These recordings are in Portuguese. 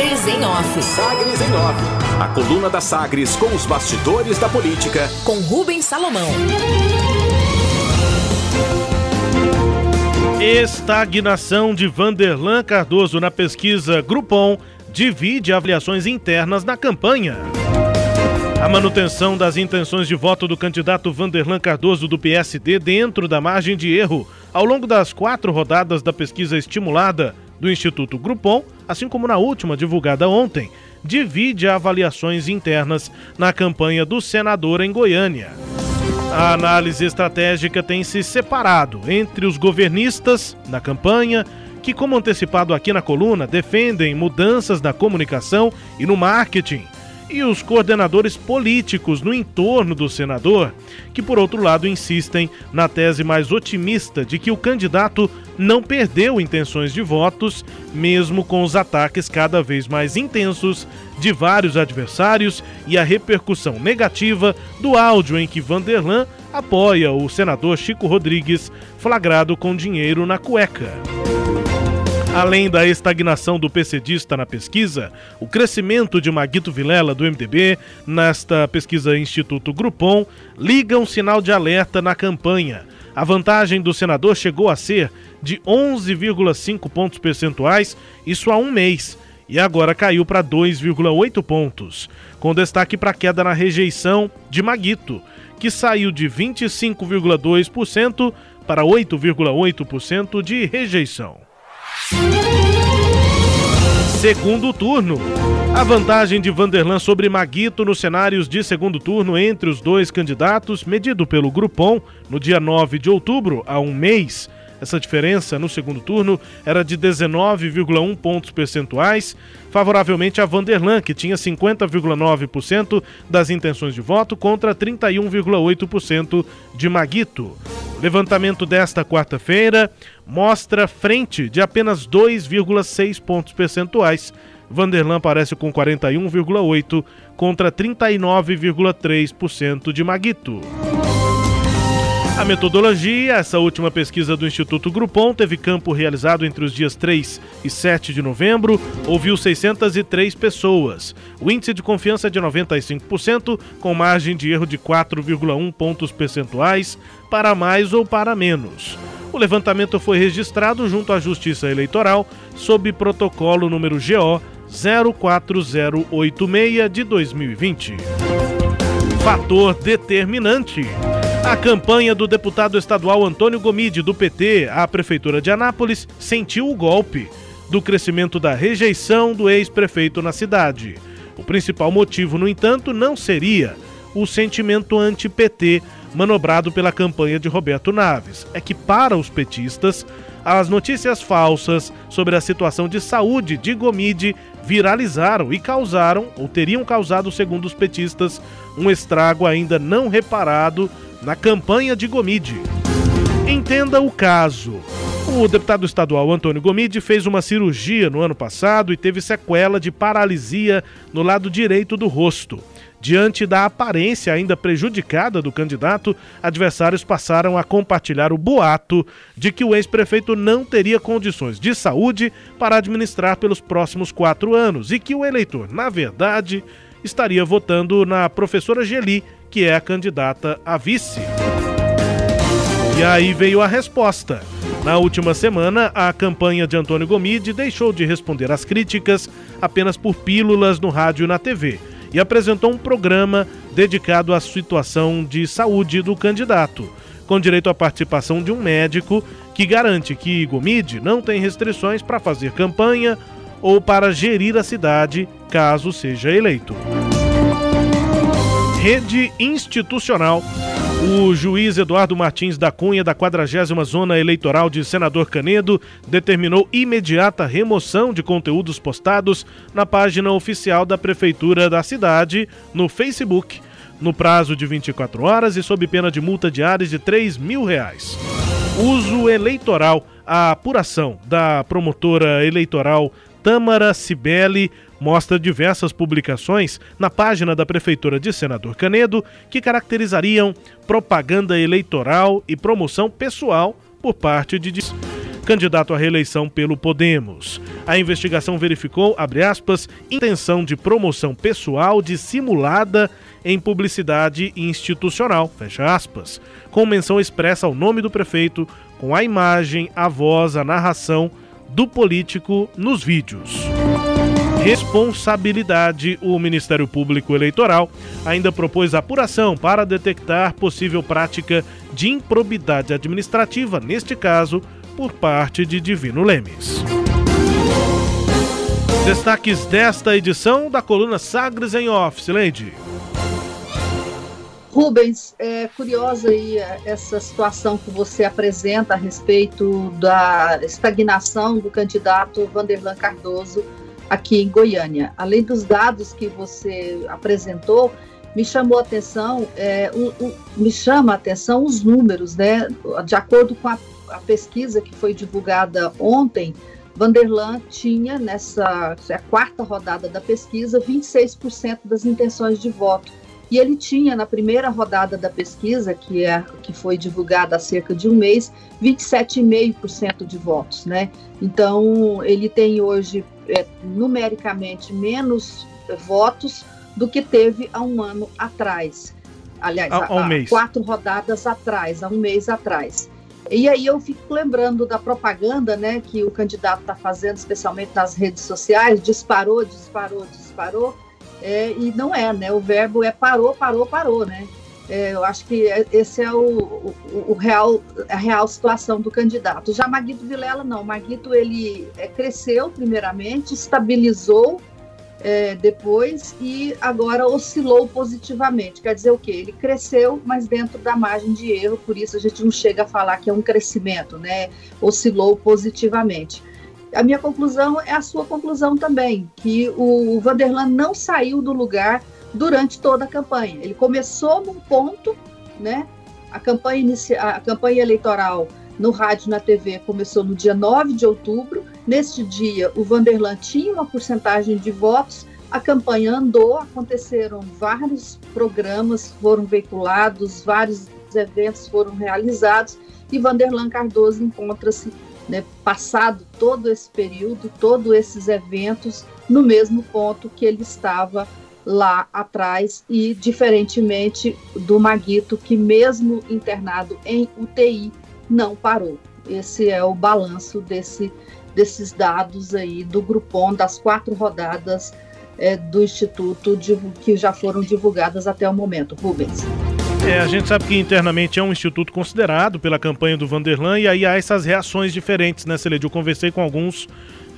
Sagres em Off. Sagres em Off. A coluna da Sagres com os bastidores da política. Com Rubens Salomão. Estagnação de Vanderlan Cardoso na pesquisa Grupom divide avaliações internas na campanha. A manutenção das intenções de voto do candidato Vanderlan Cardoso do PSD dentro da margem de erro ao longo das quatro rodadas da pesquisa estimulada do Instituto Grupom, assim como na última divulgada ontem, divide avaliações internas na campanha do senador em Goiânia. A análise estratégica tem se separado entre os governistas na campanha, que, como antecipado aqui na coluna, defendem mudanças na comunicação e no marketing e os coordenadores políticos no entorno do senador, que por outro lado insistem na tese mais otimista de que o candidato não perdeu intenções de votos, mesmo com os ataques cada vez mais intensos de vários adversários e a repercussão negativa do áudio em que Vanderlan apoia o senador Chico Rodrigues, flagrado com dinheiro na cueca. Além da estagnação do PCdista na pesquisa, o crescimento de Maguito Vilela, do MDB, nesta pesquisa Instituto Grupom, liga um sinal de alerta na campanha. A vantagem do senador chegou a ser de 11,5 pontos percentuais, isso há um mês, e agora caiu para 2,8 pontos, com destaque para a queda na rejeição de Maguito, que saiu de 25,2% para 8,8% de rejeição. Segundo turno. A vantagem de Vanderlan sobre Maguito nos cenários de segundo turno entre os dois candidatos, medido pelo Grupom no dia 9 de outubro, há um mês, essa diferença no segundo turno era de 19,1 pontos percentuais, favoravelmente a Vanderlan, que tinha 50,9% das intenções de voto contra 31,8% de Maguito. Levantamento desta quarta-feira mostra frente de apenas 2,6 pontos percentuais. Vanderlan aparece com 41,8 contra 39,3% de Maguito. A metodologia, essa última pesquisa do Instituto Grupom, teve campo realizado entre os dias 3 e 7 de novembro, ouviu 603 pessoas. O índice de confiança é de 95%, com margem de erro de 4,1 pontos percentuais, para mais ou para menos. O levantamento foi registrado junto à Justiça Eleitoral sob protocolo número GO 04086 de 2020. Fator determinante. A campanha do deputado estadual Antônio Gomide, do PT, à Prefeitura de Anápolis, sentiu o golpe do crescimento da rejeição do ex-prefeito na cidade. O principal motivo, no entanto, não seria o sentimento anti-PT manobrado pela campanha de Roberto Naves. É que, para os petistas, as notícias falsas sobre a situação de saúde de Gomide viralizaram e causaram, ou teriam causado, segundo os petistas, um estrago ainda não reparado na campanha de Gomide. Entenda o caso. O deputado estadual Antônio Gomide fez uma cirurgia no ano passado e teve sequela de paralisia no lado direito do rosto. Diante da aparência ainda prejudicada do candidato, adversários passaram a compartilhar o boato de que o ex-prefeito não teria condições de saúde para administrar pelos próximos quatro anos e que o eleitor, na verdade, estaria votando na professora Geli, que é a candidata a vice. E aí veio a resposta. Na última semana, a campanha de Antônio Gomide deixou de responder às críticas apenas por pílulas no rádio e na TV e apresentou um programa dedicado à situação de saúde do candidato, com direito à participação de um médico que garante que Gomide não tem restrições para fazer campanha ou para gerir a cidade caso seja eleito. Rede institucional. O juiz Eduardo Martins da Cunha, da 40 Zona Eleitoral de Senador Canedo, determinou imediata remoção de conteúdos postados na página oficial da Prefeitura da cidade, no Facebook, no prazo de 24 horas e sob pena de multa diária de 3 mil reais. Uso eleitoral. A apuração da promotora eleitoral Tâmara Cibele mostra diversas publicações na página da Prefeitura de Senador Canedo que caracterizariam propaganda eleitoral e promoção pessoal por parte de candidato à reeleição pelo Podemos. A investigação verificou, abre aspas, intenção de promoção pessoal dissimulada em publicidade institucional, fecha aspas, com menção expressa ao nome do prefeito, com a imagem, a voz, a narração do político nos vídeos. Responsabilidade: o Ministério Público Eleitoral ainda propôs apuração para detectar possível prática de improbidade administrativa, neste caso, por parte de Divino Lemes. Destaques desta edição da coluna Sagres em Office, Lady. Rubens, é curiosa aí essa situação que você apresenta a respeito da estagnação do candidato Vanderlan Cardoso aqui em Goiânia. Além dos dados que você apresentou, me chamou a atenção, é, um, um, me chama a atenção os números, né? De acordo com a, a pesquisa que foi divulgada ontem, Vanderlan tinha nessa é quarta rodada da pesquisa 26% das intenções de voto. E ele tinha na primeira rodada da pesquisa, que é que foi divulgada há cerca de um mês, 27,5% de votos, né? Então ele tem hoje é, numericamente menos votos do que teve há um ano atrás. Aliás, há, um quatro rodadas atrás, há um mês atrás. E aí eu fico lembrando da propaganda né, que o candidato está fazendo, especialmente nas redes sociais, disparou, disparou, disparou, é, e não é, né? O verbo é parou, parou, parou, né? É, eu acho que é, esse é o, o, o, real, a real situação do candidato. Já Maguito Vilela não. Maguito ele é, cresceu primeiramente, estabilizou é, depois e agora oscilou positivamente. Quer dizer o quê? Ele cresceu, mas dentro da margem de erro, por isso a gente não chega a falar que é um crescimento, né? Oscilou positivamente. A minha conclusão é a sua conclusão também, que o Vanderlan não saiu do lugar durante toda a campanha. Ele começou num ponto, né? A campanha, inicia, a campanha eleitoral no rádio e na TV começou no dia 9 de outubro. Neste dia, o Vanderlan tinha uma porcentagem de votos, a campanha andou, aconteceram vários programas, foram veiculados, vários eventos foram realizados e Vanderlan Cardoso encontra-se, né, passado todo esse período, todos esses eventos, no mesmo ponto que ele estava lá atrás e diferentemente do Maguito que mesmo internado em UTI não parou. Esse é o balanço desse, desses dados aí do Grupom das quatro rodadas é, do Instituto de, que já foram divulgadas até o momento. Rubens. É, a gente sabe que internamente é um instituto considerado pela campanha do Vanderlan e aí há essas reações diferentes, né, Celede? Eu conversei com alguns,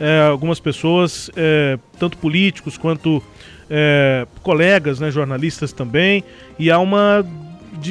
é, algumas pessoas, é, tanto políticos quanto é, colegas, né, jornalistas também, e há uma,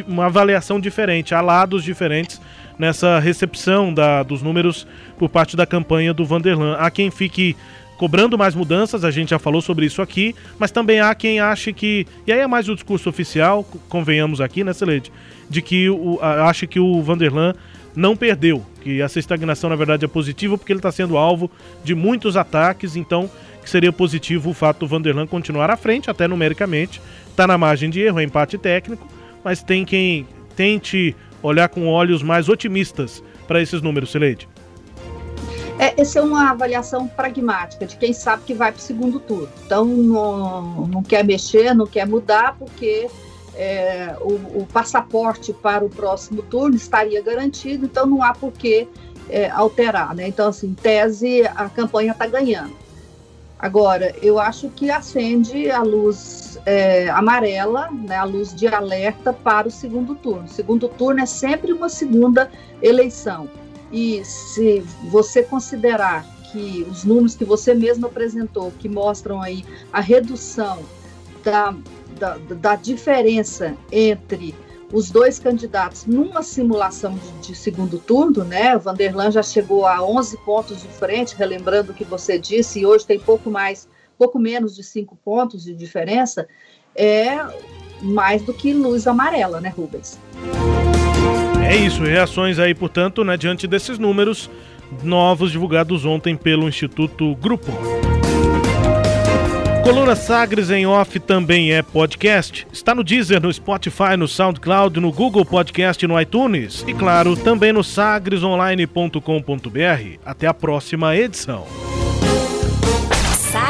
uma avaliação diferente, há lados diferentes nessa recepção da, dos números por parte da campanha do Vanderlan. Há quem fique cobrando mais mudanças, a gente já falou sobre isso aqui, mas também há quem ache que, e aí é mais o discurso oficial, convenhamos aqui, né, Celede, de que o, acha que o Vanderlan não perdeu, que essa estagnação na verdade é positiva porque ele está sendo alvo de muitos ataques, então que seria positivo o fato do Vanderlan continuar à frente, até numericamente. Está na margem de erro, é empate técnico, mas tem quem tente olhar com olhos mais otimistas para esses números, Sileide. É, essa é uma avaliação pragmática de quem sabe que vai para o segundo turno. Então, não, não quer mexer, não quer mudar, porque é, o, o, passaporte para o próximo turno estaria garantido, então não há por que é, alterar. Né? Então, assim, em tese, a campanha está ganhando. Agora, eu acho que acende a luz é, amarela, né, a luz de alerta para o segundo turno. Segundo turno é sempre uma segunda eleição. E se você considerar que os números que você mesmo apresentou, que mostram aí a redução da, da, da diferença entre os dois candidatos numa simulação de, de, segundo turno, né? Vanderlan já chegou a 11 pontos de frente, relembrando o que você disse, e hoje tem pouco mais, pouco menos de cinco pontos de diferença, é mais do que luz amarela, né, Rubens? É isso, reações aí, portanto, né, diante desses números novos divulgados ontem pelo Instituto Grupo. coluna Sagres em Off também é podcast. Está no Deezer, no Spotify, no SoundCloud, no Google Podcast no iTunes. E claro, também no sagresonline.com.br. Até a próxima edição.